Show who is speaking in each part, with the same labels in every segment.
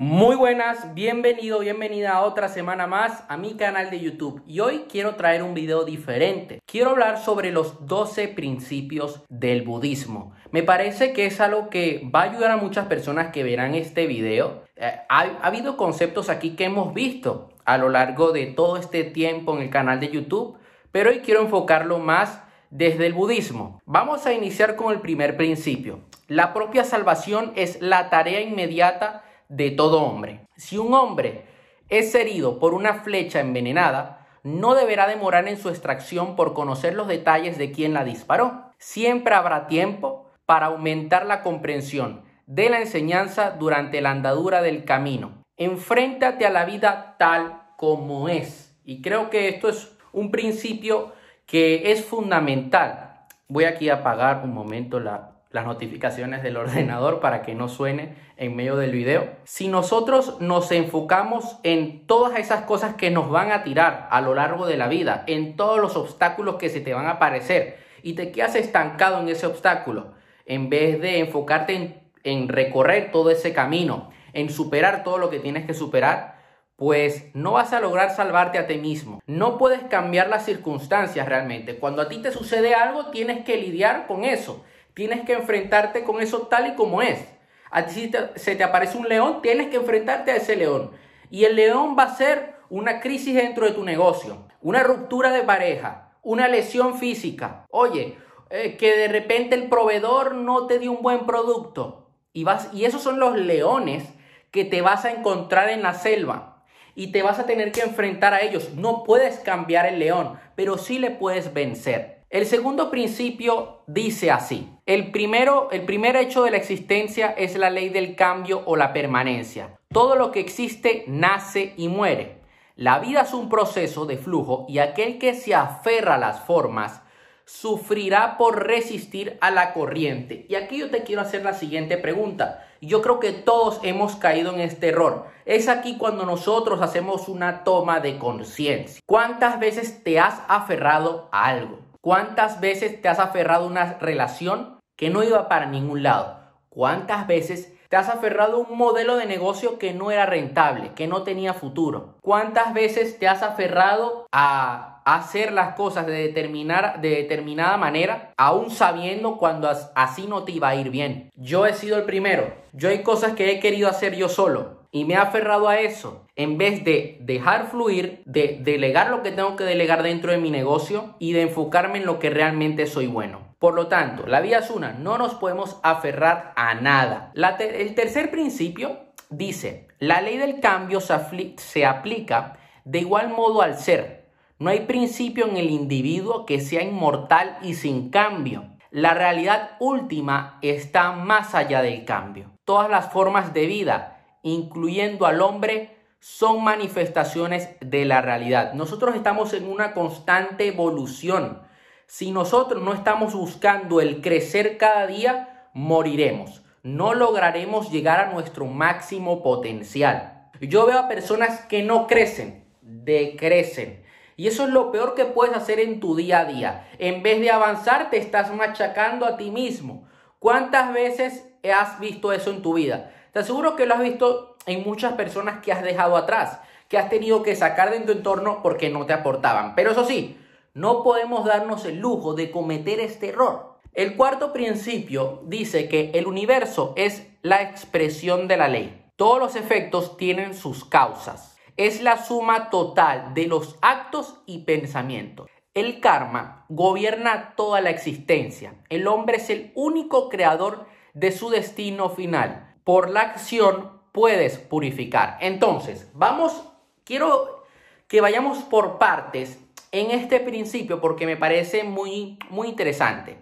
Speaker 1: Muy buenas, bienvenido, bienvenida a otra semana más a mi canal de YouTube y hoy quiero traer un video diferente. Quiero hablar sobre los 12 principios del budismo. Me parece que es algo que va a ayudar a muchas personas que verán este video. Eh, ha, ha habido conceptos aquí que hemos visto a lo largo de todo este tiempo en el canal de YouTube, pero hoy quiero enfocarlo más desde el budismo. Vamos a iniciar con el primer principio. La propia salvación es la tarea inmediata de todo hombre. Si un hombre es herido por una flecha envenenada, no deberá demorar en su extracción por conocer los detalles de quién la disparó. Siempre habrá tiempo para aumentar la comprensión de la enseñanza durante la andadura del camino. Enfréntate a la vida tal como es. Y creo que esto es un principio que es fundamental. Voy aquí a apagar un momento la, las notificaciones del ordenador para que no suene en medio del video. Si nosotros nos enfocamos en todas esas cosas que nos van a tirar a lo largo de la vida, en todos los obstáculos que se te van a aparecer y te quedas estancado en ese obstáculo, en vez de enfocarte en, en recorrer todo ese camino, en superar todo lo que tienes que superar, pues no vas a lograr salvarte a ti mismo. No puedes cambiar las circunstancias realmente. Cuando a ti te sucede algo, tienes que lidiar con eso. Tienes que enfrentarte con eso tal y como es. A ti si se te aparece un león, tienes que enfrentarte a ese león. Y el león va a ser una crisis dentro de tu negocio, una ruptura de pareja, una lesión física. Oye, eh, que de repente el proveedor no te dio un buen producto. Y, vas, y esos son los leones que te vas a encontrar en la selva y te vas a tener que enfrentar a ellos. No puedes cambiar el león, pero sí le puedes vencer. El segundo principio dice así. El primero, el primer hecho de la existencia es la ley del cambio o la permanencia. Todo lo que existe nace y muere. La vida es un proceso de flujo y aquel que se aferra a las formas sufrirá por resistir a la corriente. Y aquí yo te quiero hacer la siguiente pregunta. Yo creo que todos hemos caído en este error. Es aquí cuando nosotros hacemos una toma de conciencia. ¿Cuántas veces te has aferrado a algo? ¿Cuántas veces te has aferrado a una relación que no iba para ningún lado? ¿Cuántas veces te has aferrado a un modelo de negocio que no era rentable, que no tenía futuro? ¿Cuántas veces te has aferrado a hacer las cosas de, determinar, de determinada manera, aún sabiendo cuando así no te iba a ir bien. Yo he sido el primero. Yo hay cosas que he querido hacer yo solo y me he aferrado a eso. En vez de dejar fluir, de delegar lo que tengo que delegar dentro de mi negocio y de enfocarme en lo que realmente soy bueno. Por lo tanto, la vida es una, no nos podemos aferrar a nada. el tercer principio dice, la ley del cambio se aplica de igual modo al ser. No hay principio en el individuo que sea inmortal y sin cambio. La realidad última está más allá del cambio. Todas las formas de vida, incluyendo al hombre, son manifestaciones de la realidad. Nosotros estamos en una constante evolución. Si nosotros no estamos buscando el crecer cada día, moriremos. No lograremos llegar a nuestro máximo potencial. Yo veo a personas que no crecen, decrecen. Y eso es lo peor que puedes hacer en tu día a día. En vez de avanzar, te estás machacando a ti mismo. ¿Cuántas veces has visto eso en tu vida? Te aseguro que lo has visto en muchas personas que has dejado atrás, que has tenido que sacar de tu entorno porque no te aportaban. Pero eso sí, no podemos darnos el lujo de cometer este error. El cuarto principio dice que el universo es la expresión de la ley. Todos los efectos tienen sus causas es la suma total de los actos y pensamientos. El karma gobierna toda la existencia. El hombre es el único creador de su destino final. Por la acción puedes purificar. Entonces, vamos, quiero que vayamos por partes en este principio porque me parece muy, muy interesante.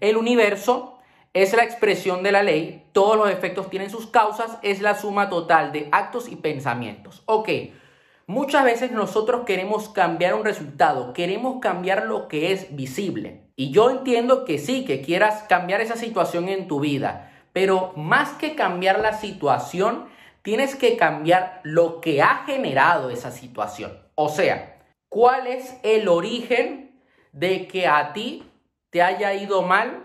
Speaker 1: El universo es la expresión de la ley, todos los efectos tienen sus causas, es la suma total de actos y pensamientos. Ok, Muchas veces nosotros queremos cambiar un resultado, queremos cambiar lo que es visible. Y yo entiendo que sí, que quieras cambiar esa situación en tu vida, pero más que cambiar la situación, tienes que cambiar lo que ha generado esa situación. O sea, ¿cuál es el origen de que a ti te haya ido mal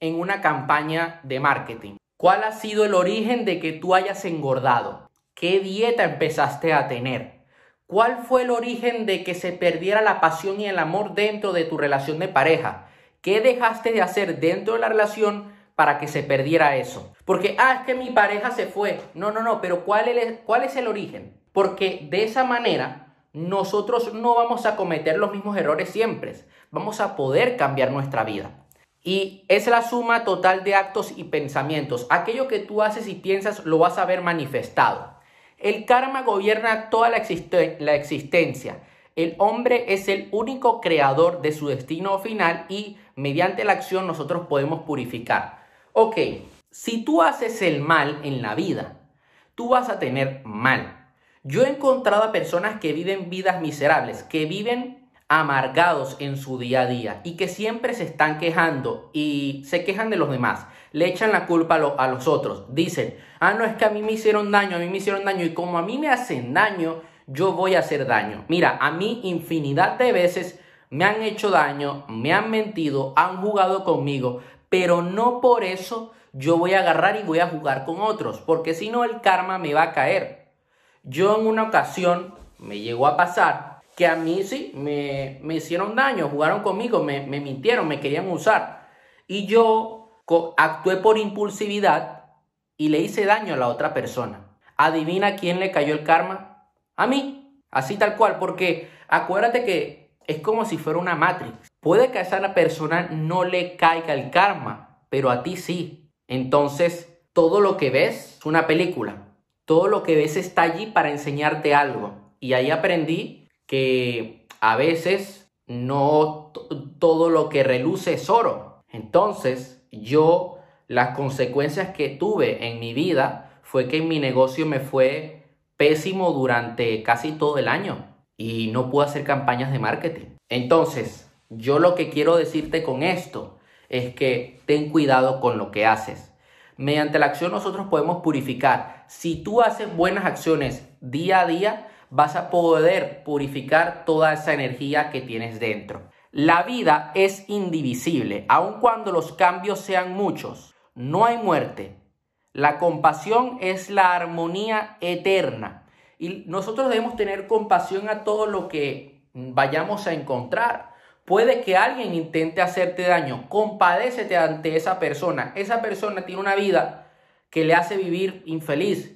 Speaker 1: en una campaña de marketing? ¿Cuál ha sido el origen de que tú hayas engordado? ¿Qué dieta empezaste a tener? ¿Cuál fue el origen de que se perdiera la pasión y el amor dentro de tu relación de pareja? ¿Qué dejaste de hacer dentro de la relación para que se perdiera eso? Porque, ah, es que mi pareja se fue. No, no, no, pero ¿cuál es, cuál es el origen? Porque de esa manera nosotros no vamos a cometer los mismos errores siempre. Vamos a poder cambiar nuestra vida. Y es la suma total de actos y pensamientos. Aquello que tú haces y piensas lo vas a ver manifestado. El karma gobierna toda la, la existencia. El hombre es el único creador de su destino final y mediante la acción nosotros podemos purificar. Ok, si tú haces el mal en la vida, tú vas a tener mal. Yo he encontrado a personas que viven vidas miserables, que viven amargados en su día a día y que siempre se están quejando y se quejan de los demás, le echan la culpa a, los otros, dicen, ah, no es que a mí me hicieron daño, a mí me hicieron daño y como a mí me hacen daño, yo voy a hacer daño. Mira, a mí infinidad de veces me han hecho daño, me han mentido, han jugado conmigo, pero no por eso yo voy a agarrar y voy a jugar con otros, porque si no el karma me va a caer. Yo en una ocasión me llegó a pasar que a mí sí me, hicieron daño, jugaron conmigo, me, me, mintieron, me querían usar. Y yo actué por impulsividad y le hice daño a la otra persona. Adivina quién le cayó el karma? A mí, así tal cual, porque acuérdate que es como si fuera una matrix. Puede que a esa persona no le caiga el karma, pero a ti sí. Entonces, todo lo que ves es una película. Todo lo que ves está allí para enseñarte algo. Y ahí aprendí que a veces no todo lo que reluce es oro. Entonces, yo las consecuencias que tuve en mi vida fue que mi negocio me fue pésimo durante casi todo el año y no pude hacer campañas de marketing. Entonces, yo lo que quiero decirte con esto es que ten cuidado con lo que haces. Mediante la acción nosotros podemos purificar. Si tú haces buenas acciones día a día, vas a poder purificar toda esa energía que tienes dentro. La vida es indivisible, aun cuando los cambios sean muchos. No hay muerte. La compasión es la armonía eterna. Y nosotros debemos tener compasión a todo lo que vayamos a encontrar. Puede que alguien intente hacerte daño. Compadécete ante esa persona. Esa persona tiene una vida que le hace vivir infeliz.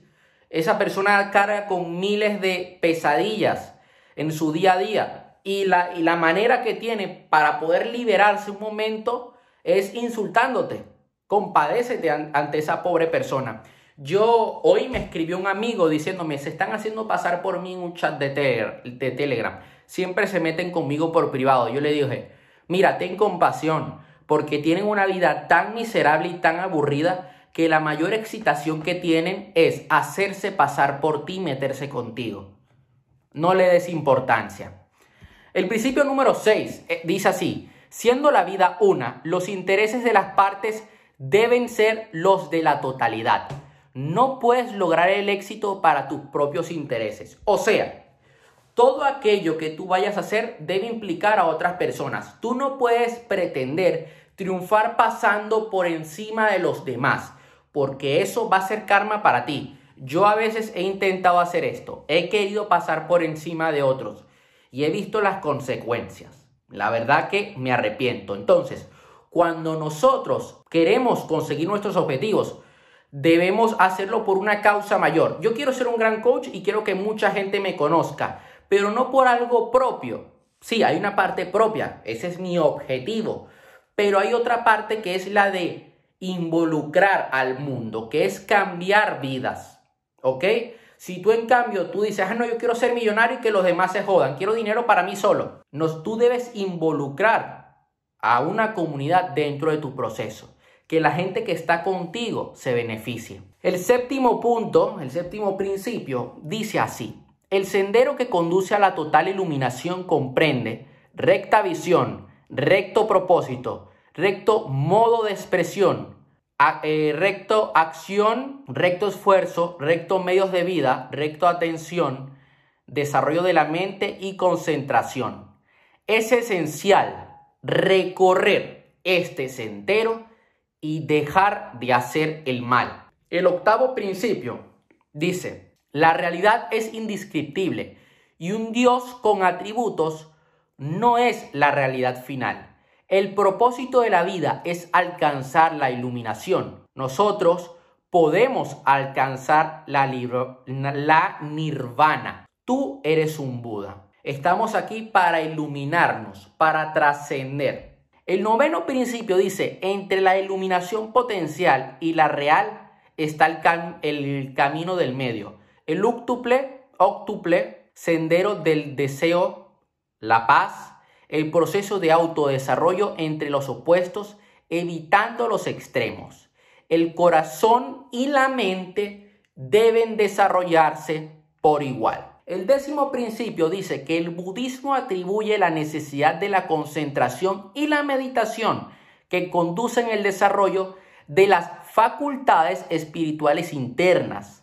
Speaker 1: Esa persona carga con miles de pesadillas en su día a día y la, y la manera que tiene para poder liberarse un momento es insultándote. Compadécete ante esa pobre persona. Yo hoy me escribió un amigo diciéndome, se están haciendo pasar por mí en un chat de, de Telegram. Siempre se meten conmigo por privado. Yo le dije, mira, ten compasión, porque tienen una vida tan miserable y tan aburrida que la mayor excitación que tienen es hacerse pasar por ti y meterse contigo. No le des importancia. El principio número 6 eh, dice así, siendo la vida una, los intereses de las partes deben ser los de la totalidad. No puedes lograr el éxito para tus propios intereses. O sea, todo aquello que tú vayas a hacer debe implicar a otras personas. Tú no puedes pretender triunfar pasando por encima de los demás porque eso va a ser karma para ti. Yo a veces he intentado hacer esto, he querido pasar por encima de otros y he visto las consecuencias. La verdad que me arrepiento. Entonces, cuando nosotros queremos conseguir nuestros objetivos, debemos hacerlo por una causa mayor. Yo quiero ser un gran coach y quiero que mucha gente me conozca, pero no por algo propio. Sí, hay una parte propia, ese es mi objetivo, pero hay otra parte que es la de involucrar al mundo, que es cambiar vidas. ¿Ok? Si tú en cambio tú dices, ah, no, yo quiero ser millonario y que los demás se jodan, quiero dinero para mí solo. No, tú debes involucrar a una comunidad dentro de tu proceso, que la gente que está contigo se beneficie. El séptimo punto, el séptimo principio, dice así, el sendero que conduce a la total iluminación comprende recta visión, recto propósito, recto modo de expresión, eh, recto acción, recto esfuerzo, recto medios de vida, recto atención, desarrollo de la mente y concentración. Es esencial recorrer este sendero y dejar de hacer el mal. El octavo principio dice, La realidad es indescriptible y un Dios con atributos no es la realidad final. El propósito de la vida es alcanzar la iluminación. Nosotros podemos alcanzar la, nirvana. Tú eres un Buda. Estamos aquí para iluminarnos, para trascender. El noveno principio dice, entre la iluminación potencial y la real está el, camino del medio. El octuple, octuple, sendero del deseo, la paz, el proceso de autodesarrollo entre los opuestos, evitando los extremos. El corazón y la mente deben desarrollarse por igual. El décimo principio dice que el budismo atribuye la necesidad de la concentración y la meditación que conducen el desarrollo de las facultades espirituales internas.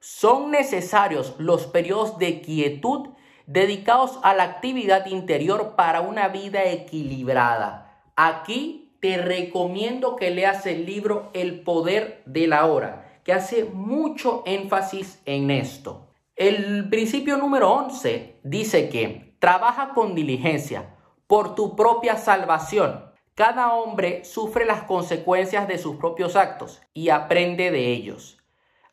Speaker 1: Son necesarios los periodos de quietud dedicados a la actividad interior para una vida equilibrada. Aquí te recomiendo que leas el libro El poder de la hora, que hace mucho énfasis en esto. El principio número 11 dice que trabaja con diligencia por tu propia salvación. Cada hombre sufre las consecuencias de sus propios actos y aprende de ellos.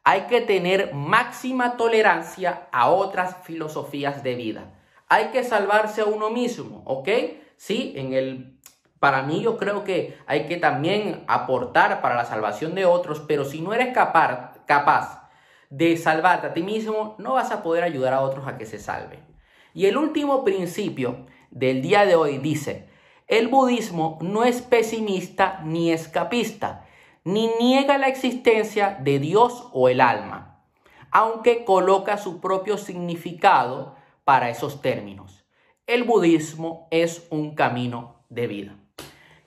Speaker 1: Hay que tener máxima tolerancia a otras filosofías de vida. Hay que salvarse a uno mismo, ¿ok? Sí, en el para mí yo creo que hay que también aportar para la salvación de otros, pero si no eres capaz, capaz de salvarte a ti mismo, no vas a poder ayudar a otros a que se salven. Y el último principio del día de hoy dice, el budismo no es pesimista ni escapista, ni niega la existencia de Dios o el alma, aunque coloca su propio significado para esos términos. El budismo es un camino de vida.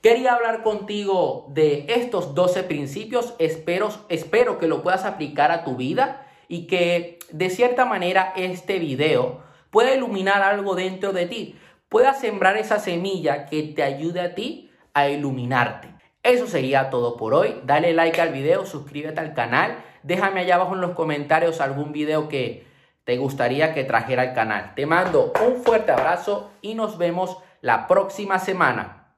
Speaker 1: Quería hablar contigo de estos 12 principios. Espero, espero que lo puedas aplicar a tu vida y que de cierta manera este video pueda iluminar algo dentro de ti. Pueda sembrar esa semilla que te ayude a ti a iluminarte. Eso sería todo por hoy. Dale like al video, suscríbete al canal. Déjame allá abajo en los comentarios algún video que te gustaría que trajera al canal. Te mando un fuerte abrazo y nos vemos la próxima semana.